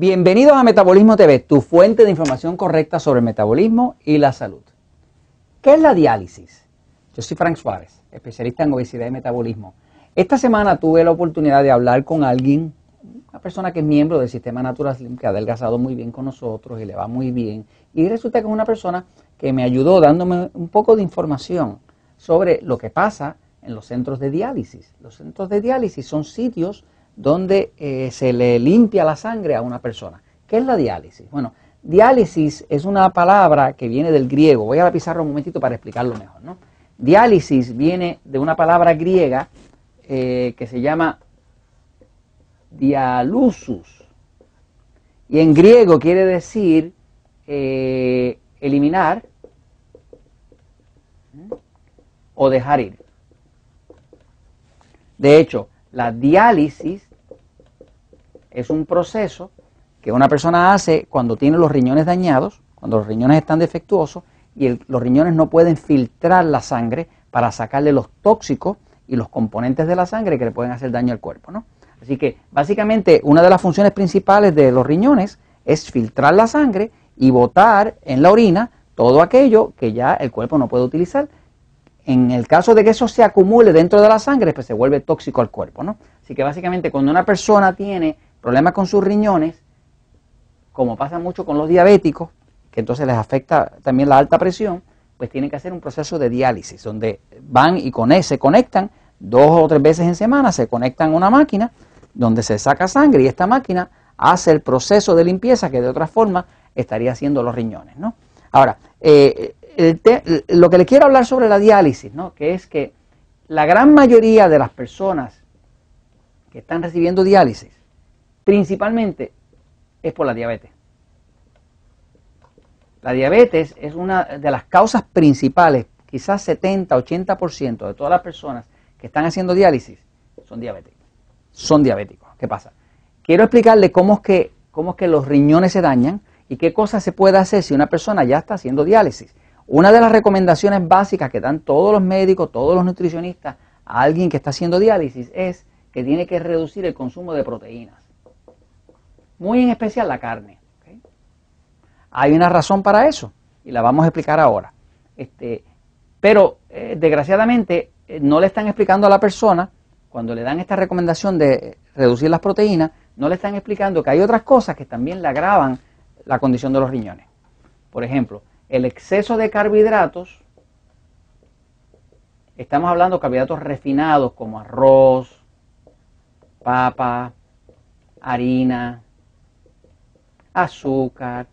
Bienvenidos a Metabolismo TV, tu fuente de información correcta sobre el metabolismo y la salud. ¿Qué es la diálisis? Yo soy Frank Suárez, especialista en obesidad y metabolismo. Esta semana tuve la oportunidad de hablar con alguien, una persona que es miembro del sistema Natural Slim, que ha adelgazado muy bien con nosotros y le va muy bien. Y resulta que es una persona que me ayudó dándome un poco de información sobre lo que pasa en los centros de diálisis. Los centros de diálisis son sitios donde eh, se le limpia la sangre a una persona. ¿Qué es la diálisis? Bueno, diálisis es una palabra que viene del griego. Voy a la pizarra un momentito para explicarlo mejor. ¿no? Diálisis viene de una palabra griega eh, que se llama dialusus. Y en griego quiere decir eh, eliminar o dejar ir. De hecho, la diálisis es un proceso que una persona hace cuando tiene los riñones dañados, cuando los riñones están defectuosos y los riñones no pueden filtrar la sangre para sacarle los tóxicos y los componentes de la sangre que le pueden hacer daño al cuerpo. ¿no? Así que básicamente una de las funciones principales de los riñones es filtrar la sangre y botar en la orina todo aquello que ya el cuerpo no puede utilizar. En el caso de que eso se acumule dentro de la sangre, pues se vuelve tóxico al cuerpo. ¿no? Así que básicamente cuando una persona tiene problemas con sus riñones, como pasa mucho con los diabéticos, que entonces les afecta también la alta presión, pues tienen que hacer un proceso de diálisis, donde van y con se conectan dos o tres veces en semana, se conectan a una máquina donde se saca sangre y esta máquina hace el proceso de limpieza que de otra forma estaría haciendo los riñones. ¿no? Ahora, eh, lo que le quiero hablar sobre la diálisis, ¿no? que es que la gran mayoría de las personas que están recibiendo diálisis principalmente es por la diabetes. La diabetes es una de las causas principales, quizás 70, 80% de todas las personas que están haciendo diálisis son diabéticos. Son diabéticos. ¿Qué pasa? Quiero explicarle cómo es que, cómo es que los riñones se dañan y qué cosas se puede hacer si una persona ya está haciendo diálisis. Una de las recomendaciones básicas que dan todos los médicos, todos los nutricionistas a alguien que está haciendo diálisis es que tiene que reducir el consumo de proteínas muy en especial la carne. Hay una razón para eso y la vamos a explicar ahora. Este, pero eh, desgraciadamente eh, no le están explicando a la persona, cuando le dan esta recomendación de reducir las proteínas, no le están explicando que hay otras cosas que también le agravan la condición de los riñones. Por ejemplo, el exceso de carbohidratos, estamos hablando de carbohidratos refinados como arroz, papa, harina, azúcar,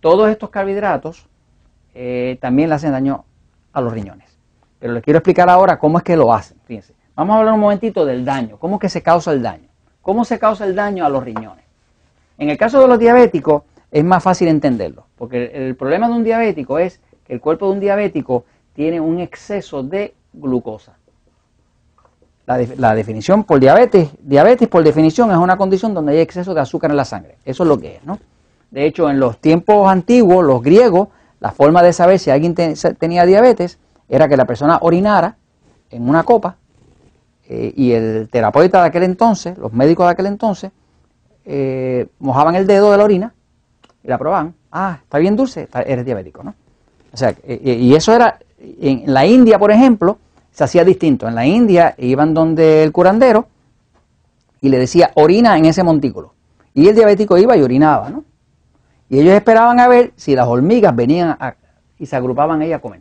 todos estos carbohidratos eh, también le hacen daño a los riñones. Pero les quiero explicar ahora cómo es que lo hacen. Fíjense, vamos a hablar un momentito del daño, cómo es que se causa el daño, cómo se causa el daño a los riñones. En el caso de los diabéticos es más fácil entenderlo, porque el problema de un diabético es que el cuerpo de un diabético tiene un exceso de glucosa. La, definición por diabetes, diabetes por definición es una condición donde hay exceso de azúcar en la sangre. Eso es lo que es, ¿no? De hecho, en los tiempos antiguos, los griegos, la forma de saber si alguien tenía diabetes era que la persona orinara en una copa eh, y el terapeuta de aquel entonces, los médicos de aquel entonces, eh, mojaban el dedo de la orina y la probaban. Ah, está bien dulce, eres diabético, ¿no? O sea, eh, y eso era, en la India, por ejemplo, se hacía distinto. En la India iban donde el curandero y le decía, orina en ese montículo. Y el diabético iba y orinaba, ¿no? Y ellos esperaban a ver si las hormigas venían y se agrupaban ahí a comer.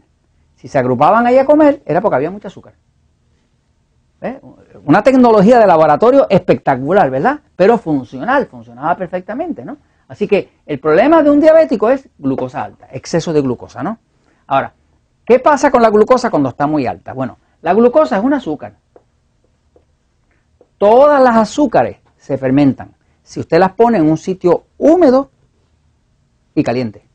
Si se agrupaban ahí a comer, era porque había mucho azúcar. Una tecnología de laboratorio espectacular, ¿verdad? Pero funcional, funcionaba perfectamente, ¿no? Así que el problema de un diabético es glucosa alta, exceso de glucosa, ¿no? Ahora, ¿qué pasa con la glucosa cuando está muy alta? Bueno, la glucosa es un azúcar. Todas las azúcares se fermentan si usted las pone en un sitio húmedo y caliente.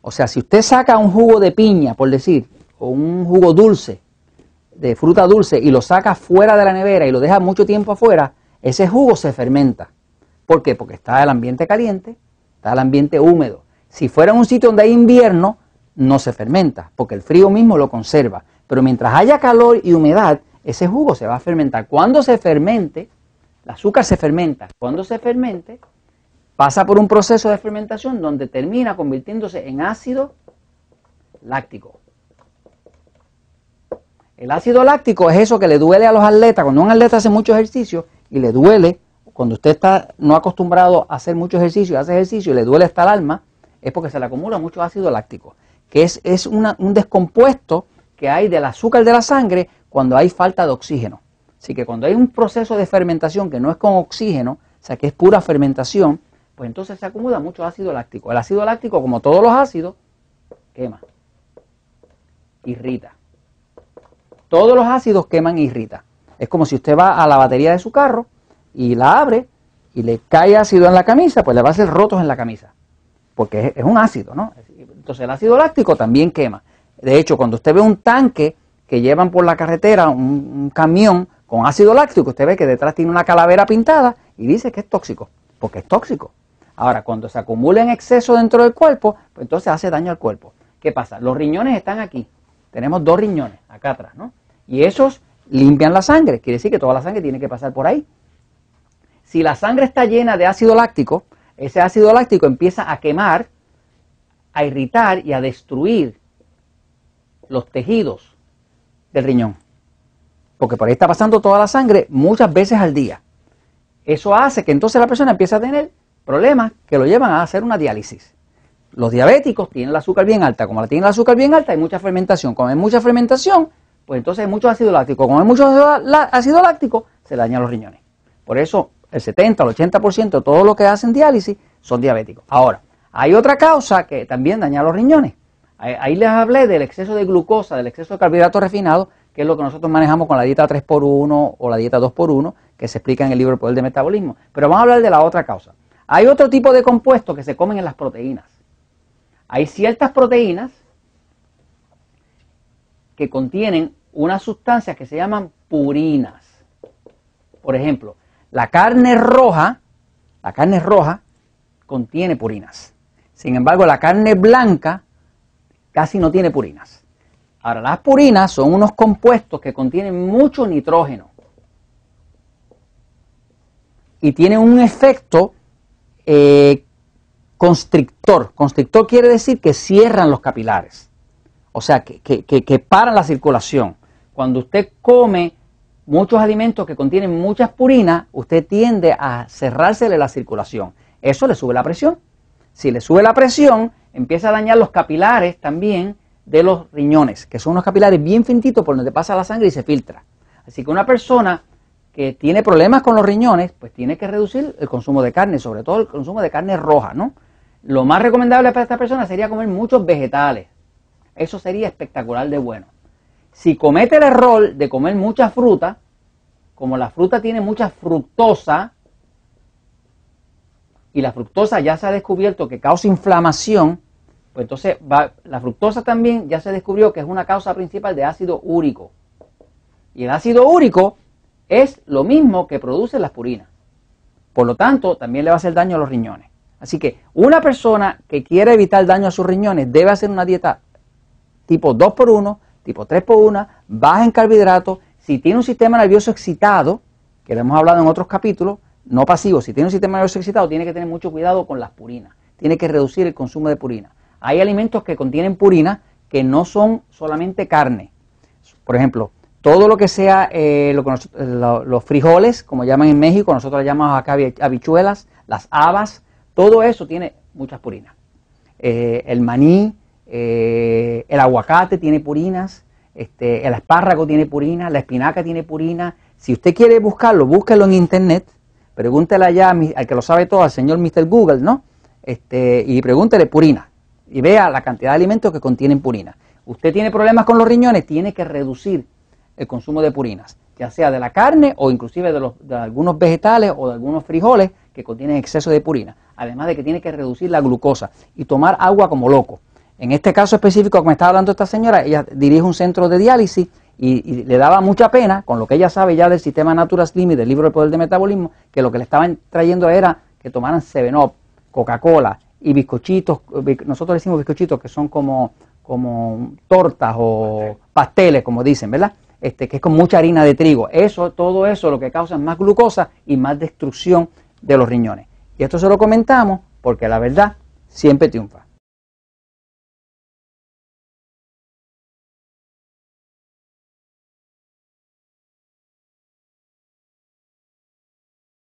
O sea, si usted saca un jugo de piña, por decir, o un jugo dulce, de fruta dulce, y lo saca fuera de la nevera y lo deja mucho tiempo afuera, ese jugo se fermenta. ¿Por qué? Porque está el ambiente caliente, está el ambiente húmedo. Si fuera un sitio donde hay invierno, no se fermenta, porque el frío mismo lo conserva. Pero mientras haya calor y humedad, ese jugo se va a fermentar. Cuando se fermente, el azúcar se fermenta. Cuando se fermente, pasa por un proceso de fermentación donde termina convirtiéndose en ácido láctico. El ácido láctico es eso que le duele a los atletas. Cuando un atleta hace mucho ejercicio y le duele, cuando usted está no acostumbrado a hacer mucho ejercicio, hace ejercicio y le duele hasta el alma, es porque se le acumula mucho ácido láctico, que es, es un descompuesto que hay del azúcar de la sangre cuando hay falta de oxígeno. Así que cuando hay un proceso de fermentación que no es con oxígeno, o sea que es pura fermentación, pues entonces se acumula mucho ácido láctico. El ácido láctico, como todos los ácidos, quema, irrita. Todos los ácidos queman e irritan. Es como si usted va a la batería de su carro y la abre y le cae ácido en la camisa, pues le va a hacer rotos en la camisa. Porque es, un ácido, ¿no? Entonces el ácido láctico también quema. De hecho, cuando usted ve un tanque que llevan por la carretera, un, camión con ácido láctico, usted ve que detrás tiene una calavera pintada y dice que es tóxico, porque es tóxico. Ahora, cuando se acumula en exceso dentro del cuerpo, pues entonces hace daño al cuerpo. ¿Qué pasa? Los riñones están aquí. Tenemos dos riñones acá atrás, ¿no? Y esos limpian la sangre. Quiere decir que toda la sangre tiene que pasar por ahí. Si la sangre está llena de ácido láctico, ese ácido láctico empieza a quemar, a irritar y a destruir los tejidos del riñón. Porque por ahí está pasando toda la sangre muchas veces al día. Eso hace que entonces la persona empiece a tener problemas que lo llevan a hacer una diálisis. Los diabéticos tienen el azúcar bien alta. Como la tienen el azúcar bien alta, hay mucha fermentación. Como hay mucha fermentación, pues entonces hay mucho ácido láctico. Como hay mucho ácido láctico, se dañan los riñones. Por eso el 70 al 80% de todo lo que hacen diálisis son diabéticos. Ahora, hay otra causa que también daña los riñones. Ahí les hablé del exceso de glucosa, del exceso de carbohidratos refinados, que es lo que nosotros manejamos con la dieta 3x1 o la dieta 2x1, que se explica en el libro El Poder del Metabolismo. Pero vamos a hablar de la otra causa. Hay otro tipo de compuestos que se comen en las proteínas. Hay ciertas proteínas que contienen unas sustancias que se llaman purinas. Por ejemplo, la carne roja, la carne roja contiene purinas. Sin embargo, la carne blanca casi no tiene purinas. Ahora, las purinas son unos compuestos que contienen mucho nitrógeno y tienen un efecto eh, constrictor. Constrictor quiere decir que cierran los capilares, o sea, que, que paran la circulación. Cuando usted come muchos alimentos que contienen muchas purinas, usted tiende a cerrársele la circulación. Eso le sube la presión. Si le sube la presión, empieza a dañar los capilares también de los riñones, que son unos capilares bien fintitos por donde pasa la sangre y se filtra. Así que una persona que tiene problemas con los riñones, pues tiene que reducir el consumo de carne, sobre todo el consumo de carne roja, ¿no? Lo más recomendable para esta persona sería comer muchos vegetales. Eso sería espectacular de bueno. Si comete el error de comer mucha fruta, como la fruta tiene mucha fructosa, y la fructosa ya se ha descubierto que causa inflamación, pues entonces la fructosa también ya se descubrió que es una causa principal de ácido úrico. Y el ácido úrico es lo mismo que produce las purinas. Por lo tanto, también le va a hacer daño a los riñones. Así que una persona que quiere evitar daño a sus riñones debe hacer una dieta tipo 2x1 tipo 3 por 1, baja en carbohidratos, si tiene un sistema nervioso excitado, que lo hemos hablado en otros capítulos, no pasivo, si tiene un sistema nervioso excitado, tiene que tener mucho cuidado con las purinas, tiene que reducir el consumo de purina. Hay alimentos que contienen purina que no son solamente carne. Por ejemplo, todo lo que sea eh, los frijoles, como llaman en México, nosotros le llamamos acá habichuelas, las habas, todo eso tiene muchas purinas. Eh, el maní, eh, el aguacate tiene purinas, este, el espárrago tiene purina, la espinaca tiene purina. Si usted quiere buscarlo, búsquelo en internet, pregúntele allá al que lo sabe todo, al señor Mr. Google, ¿no? Este, y pregúntele purina y vea la cantidad de alimentos que contienen purina. Usted tiene problemas con los riñones, tiene que reducir el consumo de purinas, ya sea de la carne o inclusive de, de algunos vegetales o de algunos frijoles que contienen exceso de purina. Además de que tiene que reducir la glucosa y tomar agua como loco. En este caso específico, como estaba hablando esta señora, ella dirige un centro de diálisis y, le daba mucha pena, con lo que ella sabe ya del sistema Natura Slim y del libro El Poder de Metabolismo, que lo que le estaban trayendo era que tomaran 7-Up, Coca-Cola y bizcochitos, nosotros decimos bizcochitos que son como, como tortas o pasteles, como dicen, ¿verdad? Este, que es con mucha harina de trigo. Eso, todo eso lo que causa más glucosa y más destrucción de los riñones. Y esto se lo comentamos porque la verdad siempre triunfa.